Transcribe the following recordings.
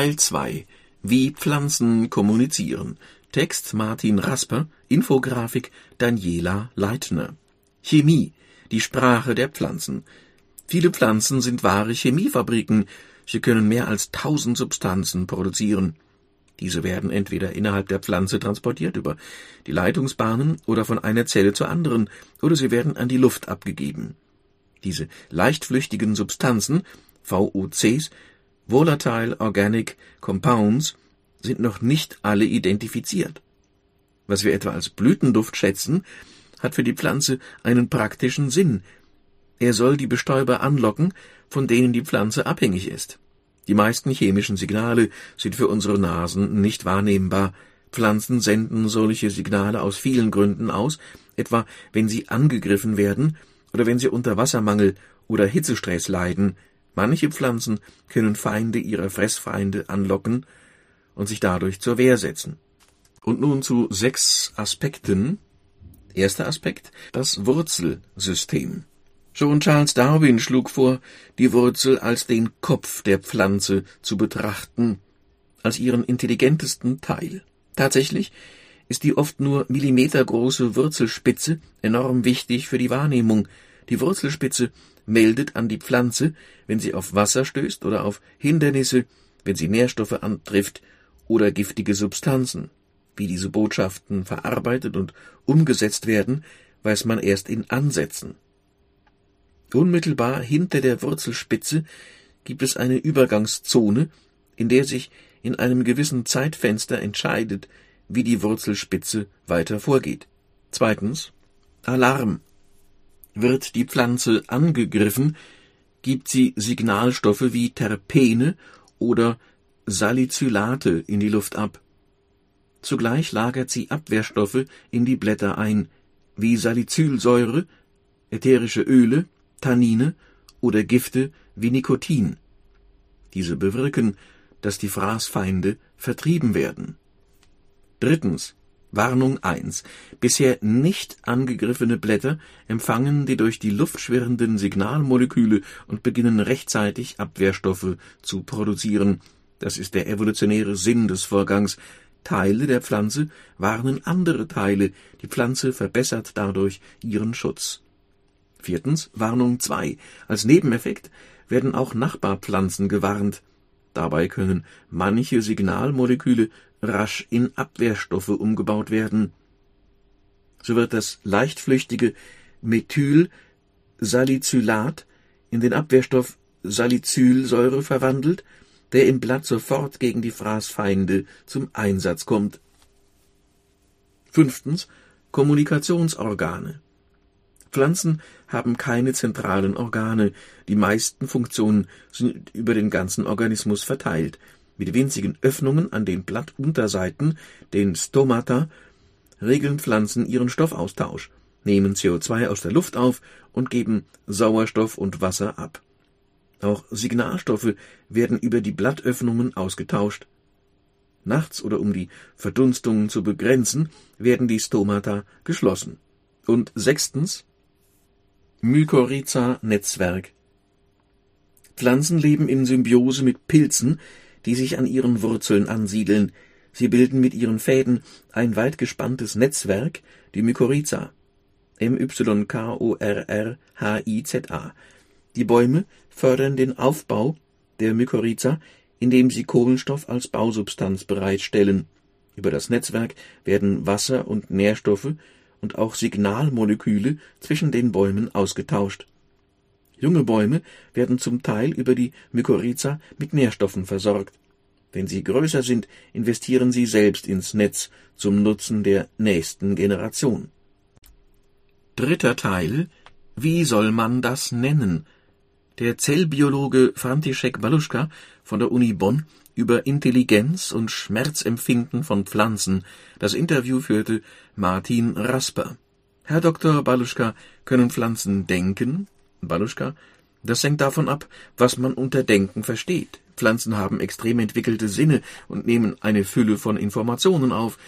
Teil 2 Wie Pflanzen kommunizieren. Text Martin Rasper, Infografik Daniela Leitner. Chemie, die Sprache der Pflanzen. Viele Pflanzen sind wahre Chemiefabriken. Sie können mehr als tausend Substanzen produzieren. Diese werden entweder innerhalb der Pflanze transportiert über die Leitungsbahnen oder von einer Zelle zur anderen, oder sie werden an die Luft abgegeben. Diese leichtflüchtigen Substanzen, VOCs, Volatile Organic Compounds, sind noch nicht alle identifiziert. Was wir etwa als Blütenduft schätzen, hat für die Pflanze einen praktischen Sinn. Er soll die Bestäuber anlocken, von denen die Pflanze abhängig ist. Die meisten chemischen Signale sind für unsere Nasen nicht wahrnehmbar. Pflanzen senden solche Signale aus vielen Gründen aus, etwa wenn sie angegriffen werden oder wenn sie unter Wassermangel oder Hitzestress leiden. Manche Pflanzen können Feinde ihrer Fressfeinde anlocken und sich dadurch zur Wehr setzen. Und nun zu sechs Aspekten. Erster Aspekt, das Wurzelsystem. Schon Charles Darwin schlug vor, die Wurzel als den Kopf der Pflanze zu betrachten, als ihren intelligentesten Teil. Tatsächlich ist die oft nur millimetergroße Wurzelspitze enorm wichtig für die Wahrnehmung. Die Wurzelspitze meldet an die Pflanze, wenn sie auf Wasser stößt oder auf Hindernisse, wenn sie Nährstoffe antrifft oder giftige Substanzen. Wie diese Botschaften verarbeitet und umgesetzt werden, weiß man erst in Ansätzen. Unmittelbar hinter der Wurzelspitze gibt es eine Übergangszone, in der sich in einem gewissen Zeitfenster entscheidet, wie die Wurzelspitze weiter vorgeht. Zweitens Alarm. Wird die Pflanze angegriffen, gibt sie Signalstoffe wie Terpene oder Salicylate in die Luft ab. Zugleich lagert sie Abwehrstoffe in die Blätter ein, wie Salicylsäure, ätherische Öle Tannine oder Gifte wie Nikotin. Diese bewirken, dass die Fraßfeinde vertrieben werden. Drittens. Warnung 1. Bisher nicht angegriffene Blätter empfangen die durch die Luft schwirrenden Signalmoleküle und beginnen rechtzeitig Abwehrstoffe zu produzieren. Das ist der evolutionäre Sinn des Vorgangs. Teile der Pflanze warnen andere Teile, die Pflanze verbessert dadurch ihren Schutz. Viertens Warnung 2. Als Nebeneffekt werden auch Nachbarpflanzen gewarnt. Dabei können manche Signalmoleküle rasch in Abwehrstoffe umgebaut werden. So wird das leichtflüchtige Methylsalicylat in den Abwehrstoff Salicylsäure verwandelt, der im Blatt sofort gegen die Fraßfeinde zum Einsatz kommt. Fünftens Kommunikationsorgane Pflanzen haben keine zentralen Organe, die meisten Funktionen sind über den ganzen Organismus verteilt. Mit winzigen Öffnungen an den Blattunterseiten, den Stomata, regeln Pflanzen ihren Stoffaustausch, nehmen CO2 aus der Luft auf und geben Sauerstoff und Wasser ab. Auch Signalstoffe werden über die Blattöffnungen ausgetauscht. Nachts oder um die Verdunstungen zu begrenzen, werden die Stomata geschlossen. Und sechstens Mykorrhiza-Netzwerk Pflanzen leben in Symbiose mit Pilzen, die sich an ihren Wurzeln ansiedeln. Sie bilden mit ihren Fäden ein weit gespanntes Netzwerk, die Mykorrhiza. M-Y-K-O-R-R-H-I-Z-A. Die Bäume fördern den Aufbau der Mykorrhiza, indem sie Kohlenstoff als Bausubstanz bereitstellen. Über das Netzwerk werden Wasser und Nährstoffe und auch Signalmoleküle zwischen den Bäumen ausgetauscht. Junge Bäume werden zum Teil über die Mykorrhiza mit Nährstoffen versorgt. Wenn sie größer sind, investieren sie selbst ins Netz zum Nutzen der nächsten Generation. Dritter Teil Wie soll man das nennen? Der Zellbiologe František Baluschka von der Uni Bonn über Intelligenz und Schmerzempfinden von Pflanzen. Das Interview führte Martin Rasper. Herr Dr. Baluschka, können Pflanzen denken? Baluschka, das hängt davon ab, was man unter Denken versteht. Pflanzen haben extrem entwickelte Sinne und nehmen eine Fülle von Informationen auf.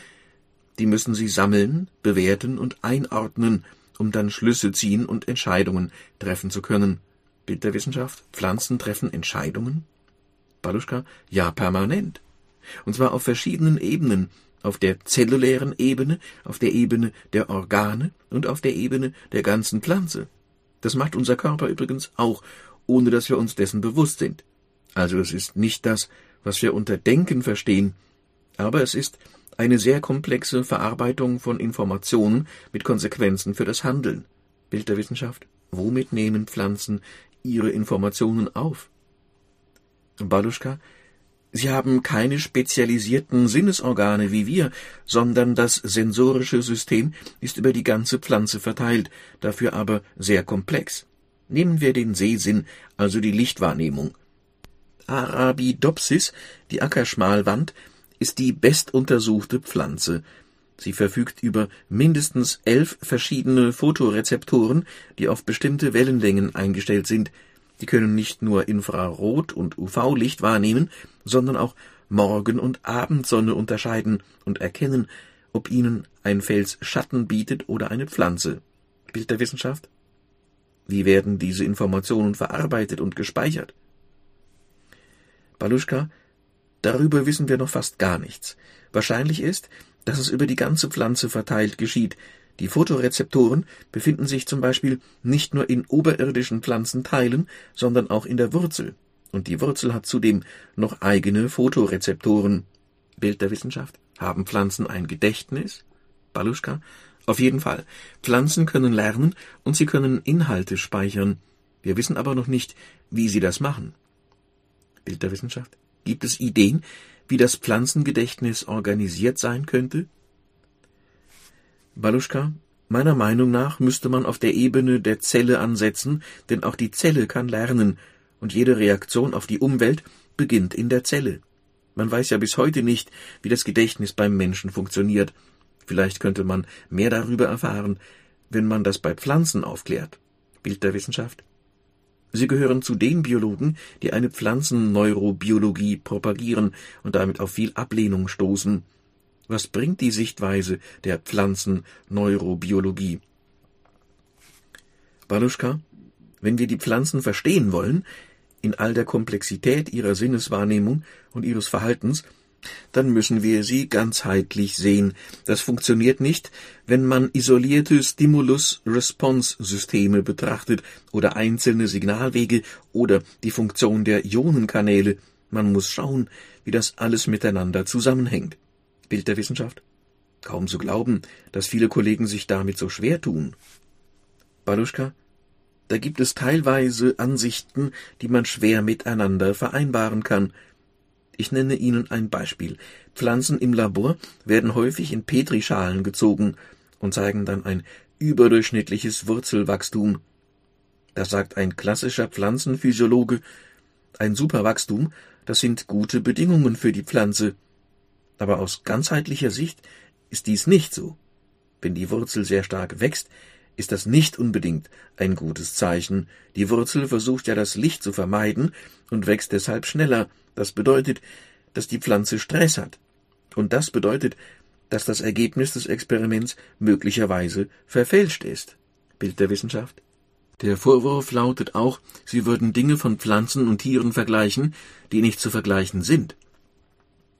Die müssen sie sammeln, bewerten und einordnen, um dann Schlüsse ziehen und Entscheidungen treffen zu können. Bild der Wissenschaft. Pflanzen treffen Entscheidungen? Baluschka, ja permanent. Und zwar auf verschiedenen Ebenen, auf der zellulären Ebene, auf der Ebene der Organe und auf der Ebene der ganzen Pflanze. Das macht unser Körper übrigens auch, ohne dass wir uns dessen bewusst sind. Also es ist nicht das, was wir unter Denken verstehen, aber es ist eine sehr komplexe Verarbeitung von Informationen mit Konsequenzen für das Handeln. Bild der Wissenschaft. Womit nehmen Pflanzen ihre Informationen auf? Baluschka, Sie haben keine spezialisierten Sinnesorgane wie wir, sondern das sensorische System ist über die ganze Pflanze verteilt, dafür aber sehr komplex. Nehmen wir den Sehsinn, also die Lichtwahrnehmung. Arabidopsis, die Ackerschmalwand, ist die bestuntersuchte Pflanze. Sie verfügt über mindestens elf verschiedene Photorezeptoren, die auf bestimmte Wellenlängen eingestellt sind. Die können nicht nur Infrarot- und UV-Licht wahrnehmen, sondern auch Morgen- und Abendsonne unterscheiden und erkennen, ob ihnen ein Fels Schatten bietet oder eine Pflanze. Bild der Wissenschaft? Wie werden diese Informationen verarbeitet und gespeichert? Baluschka, darüber wissen wir noch fast gar nichts. Wahrscheinlich ist, dass es über die ganze Pflanze verteilt geschieht. Die Photorezeptoren befinden sich zum Beispiel nicht nur in oberirdischen Pflanzenteilen, sondern auch in der Wurzel. Und die Wurzel hat zudem noch eigene Photorezeptoren. Bild der Wissenschaft. Haben Pflanzen ein Gedächtnis? Baluschka. Auf jeden Fall. Pflanzen können lernen und sie können Inhalte speichern. Wir wissen aber noch nicht, wie sie das machen. Bild der Wissenschaft. Gibt es Ideen, wie das Pflanzengedächtnis organisiert sein könnte? Baluschka, meiner Meinung nach müsste man auf der Ebene der Zelle ansetzen, denn auch die Zelle kann lernen, und jede Reaktion auf die Umwelt beginnt in der Zelle. Man weiß ja bis heute nicht, wie das Gedächtnis beim Menschen funktioniert. Vielleicht könnte man mehr darüber erfahren, wenn man das bei Pflanzen aufklärt. Bild der Wissenschaft. Sie gehören zu den Biologen, die eine Pflanzenneurobiologie propagieren und damit auf viel Ablehnung stoßen. Was bringt die Sichtweise der Pflanzenneurobiologie? Baluschka, wenn wir die Pflanzen verstehen wollen, in all der Komplexität ihrer Sinneswahrnehmung und ihres Verhaltens, dann müssen wir sie ganzheitlich sehen. Das funktioniert nicht, wenn man isolierte Stimulus-Response-Systeme betrachtet oder einzelne Signalwege oder die Funktion der Ionenkanäle. Man muss schauen, wie das alles miteinander zusammenhängt. Bild der Wissenschaft? Kaum zu glauben, dass viele Kollegen sich damit so schwer tun. Baluschka, da gibt es teilweise Ansichten, die man schwer miteinander vereinbaren kann. Ich nenne Ihnen ein Beispiel. Pflanzen im Labor werden häufig in Petrischalen gezogen und zeigen dann ein überdurchschnittliches Wurzelwachstum. Da sagt ein klassischer Pflanzenphysiologe, ein Superwachstum, das sind gute Bedingungen für die Pflanze. Aber aus ganzheitlicher Sicht ist dies nicht so. Wenn die Wurzel sehr stark wächst, ist das nicht unbedingt ein gutes Zeichen. Die Wurzel versucht ja das Licht zu vermeiden und wächst deshalb schneller. Das bedeutet, dass die Pflanze Stress hat. Und das bedeutet, dass das Ergebnis des Experiments möglicherweise verfälscht ist. Bild der Wissenschaft. Der Vorwurf lautet auch, sie würden Dinge von Pflanzen und Tieren vergleichen, die nicht zu vergleichen sind.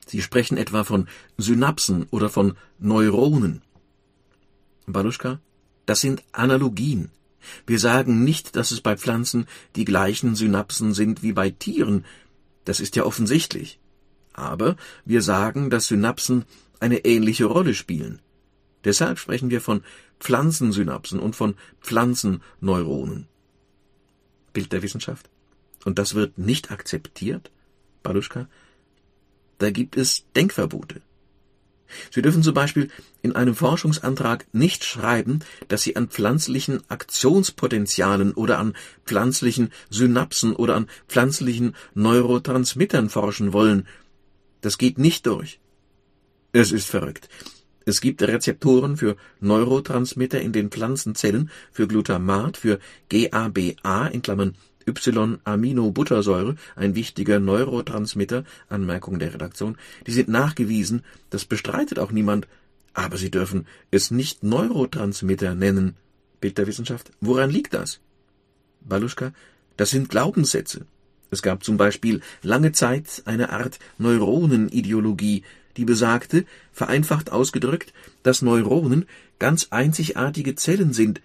Sie sprechen etwa von Synapsen oder von Neuronen. Baluschka, das sind Analogien. Wir sagen nicht, dass es bei Pflanzen die gleichen Synapsen sind wie bei Tieren. Das ist ja offensichtlich. Aber wir sagen, dass Synapsen eine ähnliche Rolle spielen. Deshalb sprechen wir von Pflanzensynapsen und von Pflanzenneuronen. Bild der Wissenschaft. Und das wird nicht akzeptiert, Baluschka? Da gibt es Denkverbote. Sie dürfen zum Beispiel in einem Forschungsantrag nicht schreiben, dass Sie an pflanzlichen Aktionspotenzialen oder an pflanzlichen Synapsen oder an pflanzlichen Neurotransmittern forschen wollen. Das geht nicht durch. Es ist verrückt. Es gibt Rezeptoren für Neurotransmitter in den Pflanzenzellen, für Glutamat, für GABA in Klammern Y-Aminobuttersäure, ein wichtiger Neurotransmitter, Anmerkung der Redaktion, die sind nachgewiesen, das bestreitet auch niemand, aber Sie dürfen es nicht Neurotransmitter nennen. Bild der Wissenschaft, woran liegt das? Baluschka, das sind Glaubenssätze. Es gab zum Beispiel lange Zeit eine Art Neuronenideologie, die besagte, vereinfacht ausgedrückt, dass Neuronen ganz einzigartige Zellen sind,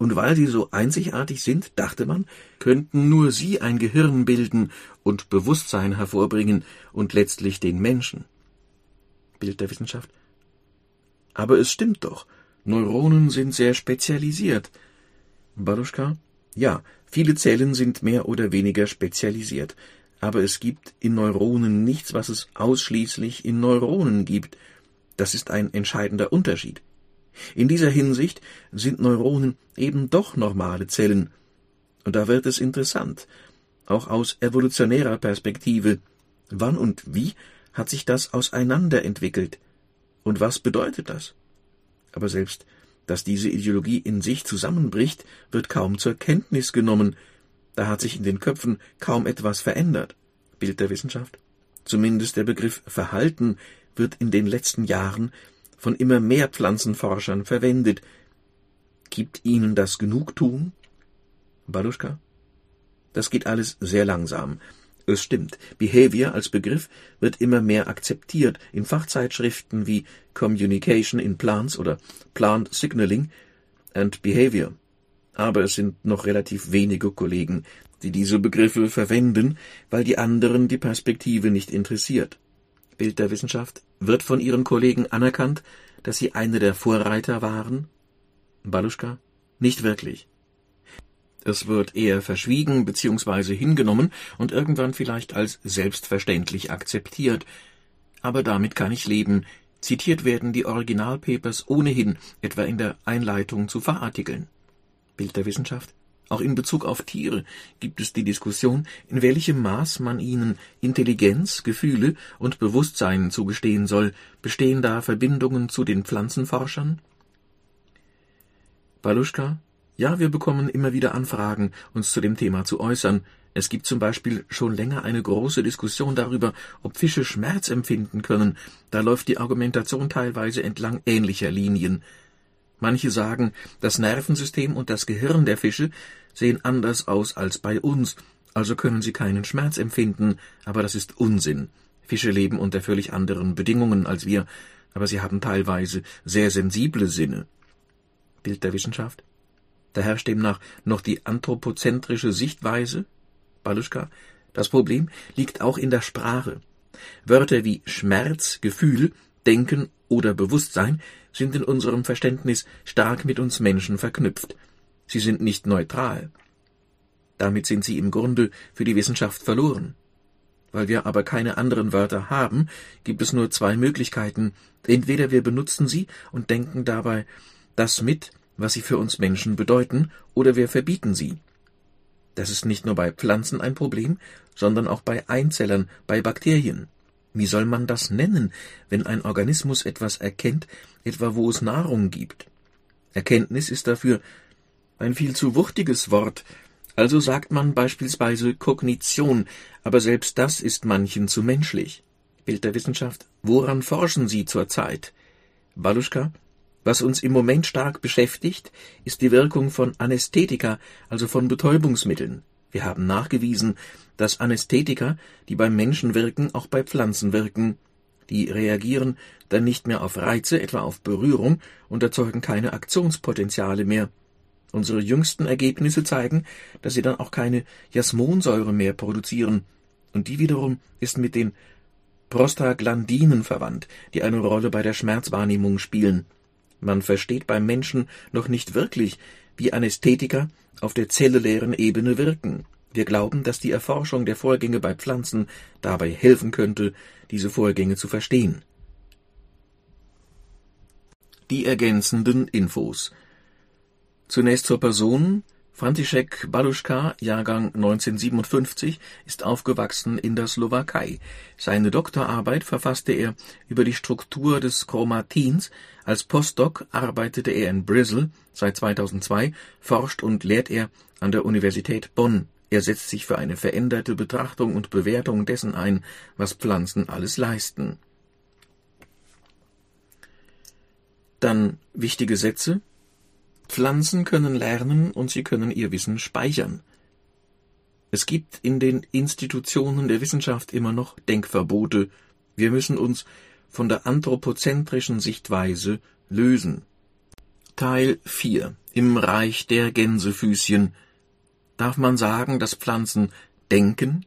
und weil sie so einzigartig sind, dachte man, könnten nur sie ein Gehirn bilden und Bewusstsein hervorbringen und letztlich den Menschen. Bild der Wissenschaft. Aber es stimmt doch, Neuronen sind sehr spezialisiert. Baluschka? Ja, viele Zellen sind mehr oder weniger spezialisiert, aber es gibt in Neuronen nichts, was es ausschließlich in Neuronen gibt. Das ist ein entscheidender Unterschied. In dieser Hinsicht sind Neuronen eben doch normale Zellen. Und da wird es interessant, auch aus evolutionärer Perspektive. Wann und wie hat sich das auseinanderentwickelt? Und was bedeutet das? Aber selbst, dass diese Ideologie in sich zusammenbricht, wird kaum zur Kenntnis genommen. Da hat sich in den Köpfen kaum etwas verändert. Bild der Wissenschaft. Zumindest der Begriff Verhalten wird in den letzten Jahren von immer mehr Pflanzenforschern verwendet. Gibt Ihnen das Genugtuung? Baluschka? Das geht alles sehr langsam. Es stimmt, Behavior als Begriff wird immer mehr akzeptiert in Fachzeitschriften wie Communication in Plants oder Plant Signaling and Behavior. Aber es sind noch relativ wenige Kollegen, die diese Begriffe verwenden, weil die anderen die Perspektive nicht interessiert. Bild der Wissenschaft wird von Ihren Kollegen anerkannt, dass Sie eine der Vorreiter waren? Baluschka? Nicht wirklich. Es wird eher verschwiegen bzw. hingenommen und irgendwann vielleicht als selbstverständlich akzeptiert. Aber damit kann ich leben. Zitiert werden die Originalpapers ohnehin, etwa in der Einleitung zu Fachartikeln. Bild der Wissenschaft? Auch in Bezug auf Tiere gibt es die Diskussion, in welchem Maß man ihnen Intelligenz, Gefühle und Bewusstsein zugestehen soll. Bestehen da Verbindungen zu den Pflanzenforschern? Baluschka? Ja, wir bekommen immer wieder Anfragen, uns zu dem Thema zu äußern. Es gibt zum Beispiel schon länger eine große Diskussion darüber, ob Fische Schmerz empfinden können. Da läuft die Argumentation teilweise entlang ähnlicher Linien. Manche sagen, das Nervensystem und das Gehirn der Fische sehen anders aus als bei uns, also können sie keinen Schmerz empfinden, aber das ist Unsinn. Fische leben unter völlig anderen Bedingungen als wir, aber sie haben teilweise sehr sensible Sinne. Bild der Wissenschaft? Da herrscht demnach noch die anthropozentrische Sichtweise? Baluschka? Das Problem liegt auch in der Sprache. Wörter wie Schmerz, Gefühl, Denken oder Bewusstsein sind in unserem Verständnis stark mit uns Menschen verknüpft. Sie sind nicht neutral. Damit sind sie im Grunde für die Wissenschaft verloren. Weil wir aber keine anderen Wörter haben, gibt es nur zwei Möglichkeiten. Entweder wir benutzen sie und denken dabei das mit, was sie für uns Menschen bedeuten, oder wir verbieten sie. Das ist nicht nur bei Pflanzen ein Problem, sondern auch bei Einzellern, bei Bakterien. Wie soll man das nennen, wenn ein Organismus etwas erkennt, etwa wo es Nahrung gibt? Erkenntnis ist dafür ein viel zu wuchtiges Wort, also sagt man beispielsweise Kognition, aber selbst das ist manchen zu menschlich. Bild der Wissenschaft, woran forschen Sie zurzeit? Baluschka, was uns im Moment stark beschäftigt, ist die Wirkung von Anästhetika, also von Betäubungsmitteln. Wir haben nachgewiesen, dass Anästhetika, die beim Menschen wirken, auch bei Pflanzen wirken. Die reagieren dann nicht mehr auf Reize, etwa auf Berührung, und erzeugen keine Aktionspotenziale mehr. Unsere jüngsten Ergebnisse zeigen, dass sie dann auch keine Jasmonsäure mehr produzieren, und die wiederum ist mit den Prostaglandinen verwandt, die eine Rolle bei der Schmerzwahrnehmung spielen. Man versteht beim Menschen noch nicht wirklich, wie Anästhetika auf der zellulären Ebene wirken. Wir glauben, dass die Erforschung der Vorgänge bei Pflanzen dabei helfen könnte, diese Vorgänge zu verstehen. Die ergänzenden Infos Zunächst zur Person. František Baluschka, Jahrgang 1957, ist aufgewachsen in der Slowakei. Seine Doktorarbeit verfasste er über die Struktur des Chromatins. Als Postdoc arbeitete er in Bristol. Seit 2002 forscht und lehrt er an der Universität Bonn. Er setzt sich für eine veränderte Betrachtung und Bewertung dessen ein, was Pflanzen alles leisten. Dann wichtige Sätze. Pflanzen können lernen und sie können ihr Wissen speichern. Es gibt in den Institutionen der Wissenschaft immer noch Denkverbote. Wir müssen uns von der anthropozentrischen Sichtweise lösen. Teil 4 Im Reich der Gänsefüßchen Darf man sagen, dass Pflanzen denken?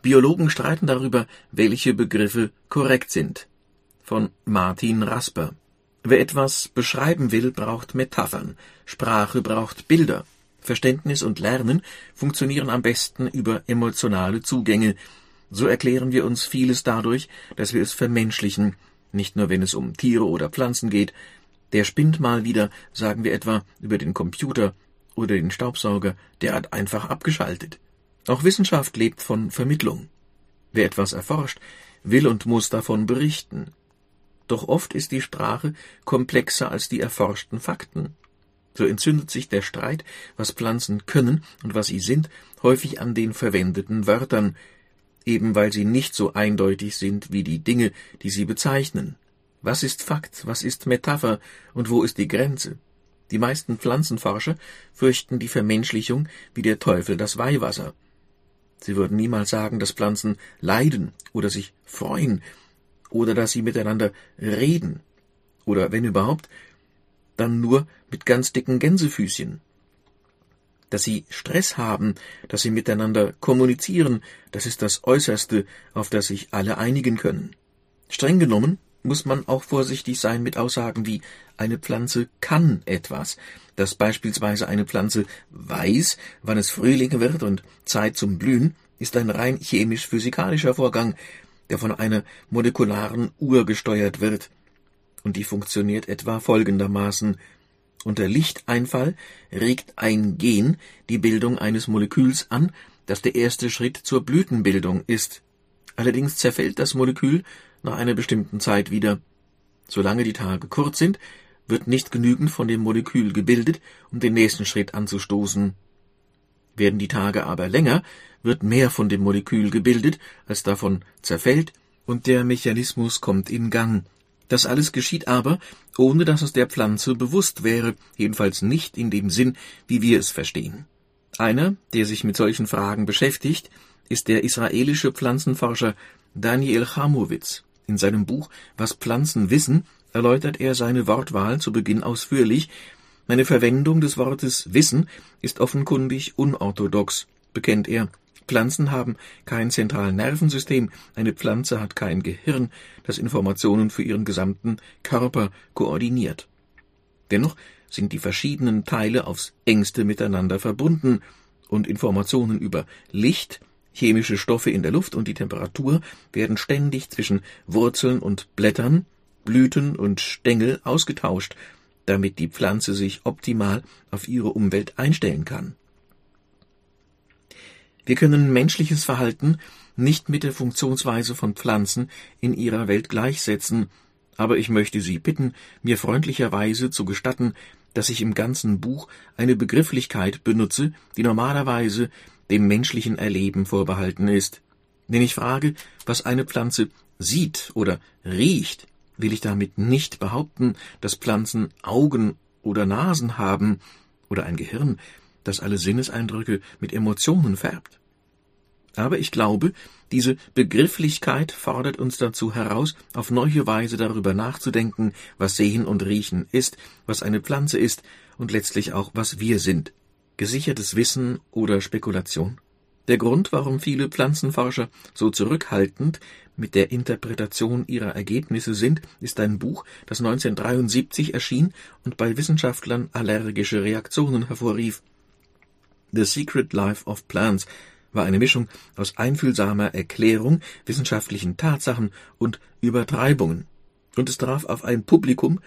Biologen streiten darüber, welche Begriffe korrekt sind. Von Martin Rasper. Wer etwas beschreiben will, braucht Metaphern. Sprache braucht Bilder. Verständnis und Lernen funktionieren am besten über emotionale Zugänge. So erklären wir uns vieles dadurch, dass wir es vermenschlichen, nicht nur wenn es um Tiere oder Pflanzen geht. Der spinnt mal wieder, sagen wir etwa über den Computer oder den Staubsauger, der hat einfach abgeschaltet. Auch Wissenschaft lebt von Vermittlung. Wer etwas erforscht, will und muss davon berichten. Doch oft ist die Sprache komplexer als die erforschten Fakten. So entzündet sich der Streit, was Pflanzen können und was sie sind, häufig an den verwendeten Wörtern, eben weil sie nicht so eindeutig sind wie die Dinge, die sie bezeichnen. Was ist Fakt, was ist Metapher und wo ist die Grenze? Die meisten Pflanzenforscher fürchten die Vermenschlichung wie der Teufel das Weihwasser. Sie würden niemals sagen, dass Pflanzen leiden oder sich freuen oder dass sie miteinander reden oder wenn überhaupt, dann nur mit ganz dicken Gänsefüßchen. Dass sie Stress haben, dass sie miteinander kommunizieren, das ist das Äußerste, auf das sich alle einigen können. Streng genommen muss man auch vorsichtig sein mit Aussagen wie eine Pflanze kann etwas, dass beispielsweise eine Pflanze weiß, wann es Frühling wird und Zeit zum Blühen, ist ein rein chemisch-physikalischer Vorgang, der von einer molekularen Uhr gesteuert wird, und die funktioniert etwa folgendermaßen unter Lichteinfall regt ein Gen die Bildung eines Moleküls an, das der erste Schritt zur Blütenbildung ist. Allerdings zerfällt das Molekül nach einer bestimmten Zeit wieder. Solange die Tage kurz sind, wird nicht genügend von dem Molekül gebildet, um den nächsten Schritt anzustoßen. Werden die Tage aber länger, wird mehr von dem Molekül gebildet, als davon zerfällt, und der Mechanismus kommt in Gang. Das alles geschieht aber, ohne dass es der Pflanze bewusst wäre, jedenfalls nicht in dem Sinn, wie wir es verstehen. Einer, der sich mit solchen Fragen beschäftigt, ist der israelische Pflanzenforscher Daniel Chamowitz. In seinem Buch Was Pflanzen wissen erläutert er seine Wortwahl zu Beginn ausführlich. Meine Verwendung des Wortes Wissen ist offenkundig unorthodox, bekennt er. Pflanzen haben kein zentrales Nervensystem, eine Pflanze hat kein Gehirn, das Informationen für ihren gesamten Körper koordiniert. Dennoch sind die verschiedenen Teile aufs engste miteinander verbunden, und Informationen über Licht, chemische Stoffe in der Luft und die Temperatur werden ständig zwischen Wurzeln und Blättern, Blüten und Stängel ausgetauscht, damit die Pflanze sich optimal auf ihre Umwelt einstellen kann. Wir können menschliches Verhalten nicht mit der Funktionsweise von Pflanzen in ihrer Welt gleichsetzen, aber ich möchte Sie bitten, mir freundlicherweise zu gestatten, dass ich im ganzen Buch eine Begrifflichkeit benutze, die normalerweise dem menschlichen Erleben vorbehalten ist. Wenn ich frage, was eine Pflanze sieht oder riecht, will ich damit nicht behaupten, dass Pflanzen Augen oder Nasen haben oder ein Gehirn, das alle Sinneseindrücke mit Emotionen färbt. Aber ich glaube, diese Begrifflichkeit fordert uns dazu heraus, auf neue Weise darüber nachzudenken, was Sehen und Riechen ist, was eine Pflanze ist und letztlich auch, was wir sind. Gesichertes Wissen oder Spekulation? Der Grund, warum viele Pflanzenforscher so zurückhaltend mit der Interpretation ihrer Ergebnisse sind, ist ein Buch, das 1973 erschien und bei Wissenschaftlern allergische Reaktionen hervorrief. The Secret Life of Plants war eine Mischung aus einfühlsamer Erklärung, wissenschaftlichen Tatsachen und Übertreibungen. Und es traf auf ein Publikum,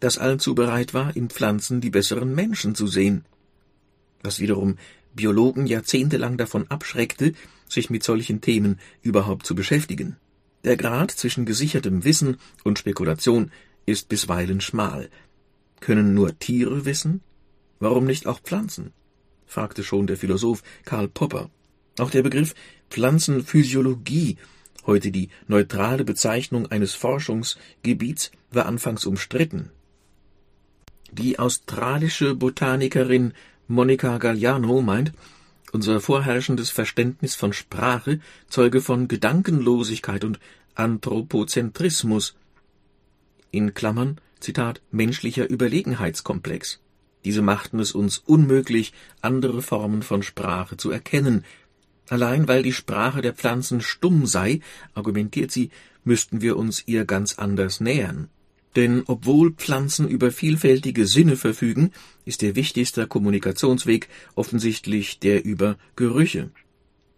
das allzu bereit war, in Pflanzen die besseren Menschen zu sehen. Was wiederum Biologen jahrzehntelang davon abschreckte, sich mit solchen Themen überhaupt zu beschäftigen. Der Grad zwischen gesichertem Wissen und Spekulation ist bisweilen schmal. Können nur Tiere wissen? Warum nicht auch Pflanzen? fragte schon der Philosoph Karl Popper. Auch der Begriff Pflanzenphysiologie, heute die neutrale Bezeichnung eines Forschungsgebiets, war anfangs umstritten. Die australische Botanikerin Monica Galliano meint, unser vorherrschendes Verständnis von Sprache Zeuge von Gedankenlosigkeit und Anthropozentrismus. In Klammern, Zitat, menschlicher Überlegenheitskomplex. Diese machten es uns unmöglich, andere Formen von Sprache zu erkennen. Allein weil die Sprache der Pflanzen stumm sei, argumentiert sie, müssten wir uns ihr ganz anders nähern. Denn obwohl Pflanzen über vielfältige Sinne verfügen, ist ihr wichtigster Kommunikationsweg offensichtlich der über Gerüche.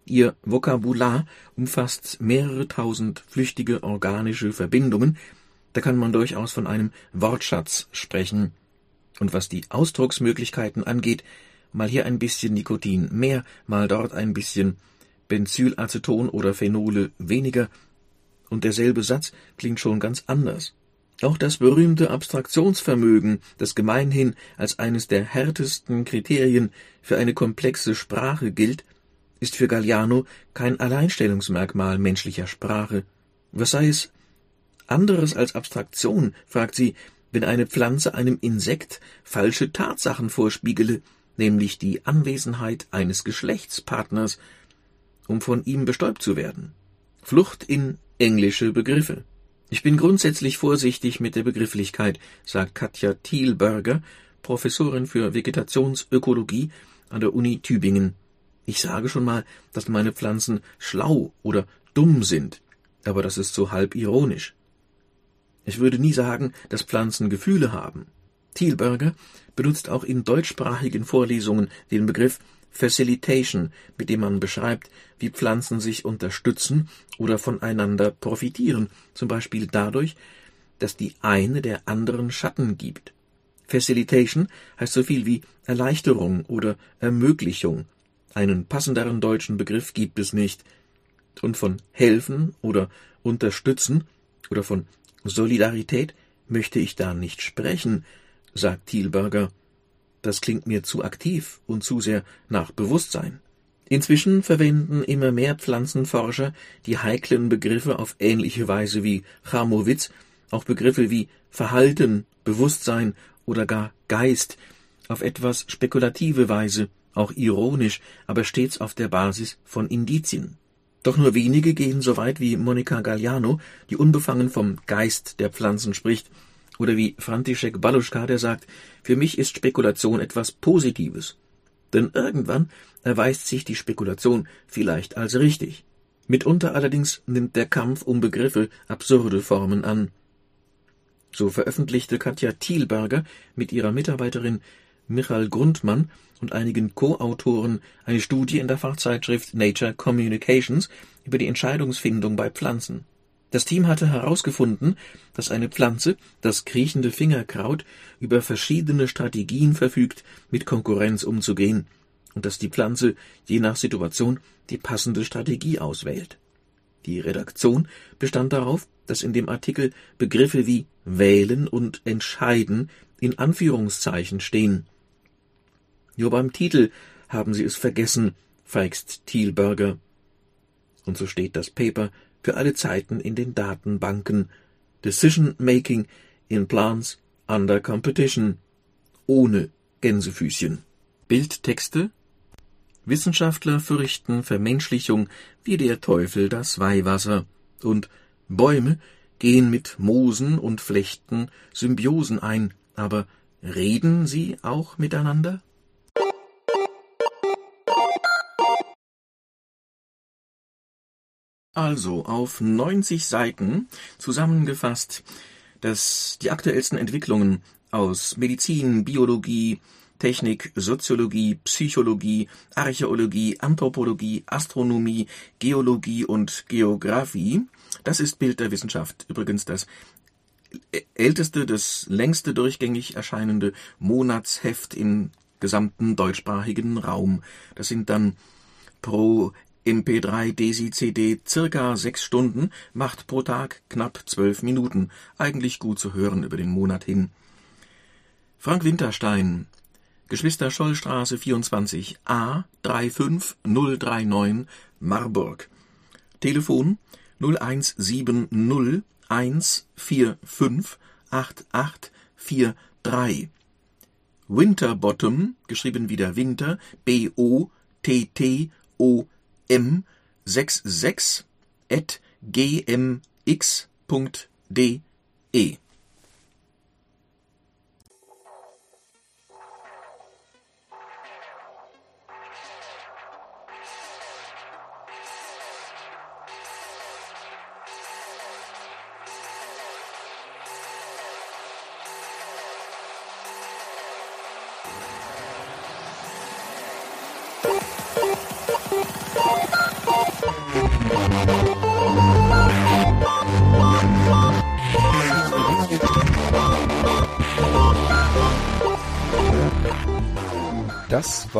Ihr Vokabular umfasst mehrere tausend flüchtige organische Verbindungen, da kann man durchaus von einem Wortschatz sprechen. Und was die Ausdrucksmöglichkeiten angeht, mal hier ein bisschen Nikotin mehr, mal dort ein bisschen Benzylaceton oder Phenole weniger, und derselbe Satz klingt schon ganz anders. Auch das berühmte Abstraktionsvermögen, das gemeinhin als eines der härtesten Kriterien für eine komplexe Sprache gilt, ist für Galliano kein Alleinstellungsmerkmal menschlicher Sprache. Was sei es anderes als Abstraktion, fragt sie, wenn eine Pflanze einem Insekt falsche Tatsachen vorspiegele, nämlich die Anwesenheit eines Geschlechtspartners, um von ihm bestäubt zu werden. Flucht in englische Begriffe. Ich bin grundsätzlich vorsichtig mit der Begrifflichkeit, sagt Katja Thielberger, Professorin für Vegetationsökologie an der Uni Tübingen. Ich sage schon mal, dass meine Pflanzen schlau oder dumm sind, aber das ist so halb ironisch. Ich würde nie sagen, dass Pflanzen Gefühle haben. Thielberger benutzt auch in deutschsprachigen Vorlesungen den Begriff Facilitation, mit dem man beschreibt, wie Pflanzen sich unterstützen oder voneinander profitieren, zum Beispiel dadurch, dass die eine der anderen Schatten gibt. Facilitation heißt so viel wie Erleichterung oder Ermöglichung. Einen passenderen deutschen Begriff gibt es nicht. Und von helfen oder unterstützen oder von Solidarität möchte ich da nicht sprechen, sagt Thielberger. Das klingt mir zu aktiv und zu sehr nach Bewusstsein. Inzwischen verwenden immer mehr Pflanzenforscher die heiklen Begriffe auf ähnliche Weise wie Chamowitz, auch Begriffe wie Verhalten, Bewusstsein oder gar Geist, auf etwas spekulative Weise, auch ironisch, aber stets auf der Basis von Indizien. Doch nur wenige gehen so weit wie Monica Galliano, die unbefangen vom Geist der Pflanzen spricht, oder wie František Baluschka, der sagt, für mich ist Spekulation etwas Positives. Denn irgendwann erweist sich die Spekulation vielleicht als richtig. Mitunter allerdings nimmt der Kampf um Begriffe absurde Formen an. So veröffentlichte Katja Thielberger mit ihrer Mitarbeiterin Michael Grundmann und einigen Co-Autoren eine Studie in der Fachzeitschrift Nature Communications über die Entscheidungsfindung bei Pflanzen. Das Team hatte herausgefunden, dass eine Pflanze, das kriechende Fingerkraut, über verschiedene Strategien verfügt, mit Konkurrenz umzugehen, und dass die Pflanze je nach Situation die passende Strategie auswählt. Die Redaktion bestand darauf, dass in dem Artikel Begriffe wie wählen und entscheiden in Anführungszeichen stehen. Nur beim Titel haben sie es vergessen, feixt Thielberger. Und so steht das Paper für alle Zeiten in den Datenbanken. Decision Making in Plants under Competition. Ohne Gänsefüßchen. Bildtexte. Wissenschaftler fürchten Vermenschlichung wie der Teufel das Weihwasser. Und Bäume gehen mit Moosen und Flechten Symbiosen ein, aber reden sie auch miteinander? Also auf 90 Seiten zusammengefasst, dass die aktuellsten Entwicklungen aus Medizin, Biologie, Technik, Soziologie, Psychologie, Archäologie, Anthropologie, Astronomie, Geologie und Geographie. Das ist Bild der Wissenschaft. Übrigens das älteste, das längste durchgängig erscheinende Monatsheft im gesamten deutschsprachigen Raum. Das sind dann pro MP3 Desi CD circa sechs Stunden, macht pro Tag knapp zwölf Minuten. Eigentlich gut zu hören über den Monat hin. Frank Winterstein, Geschwister Schollstraße 24 A 35039 Marburg. Telefon 0170 145 8843. Winterbottom, geschrieben wieder Winter, B-O ttom66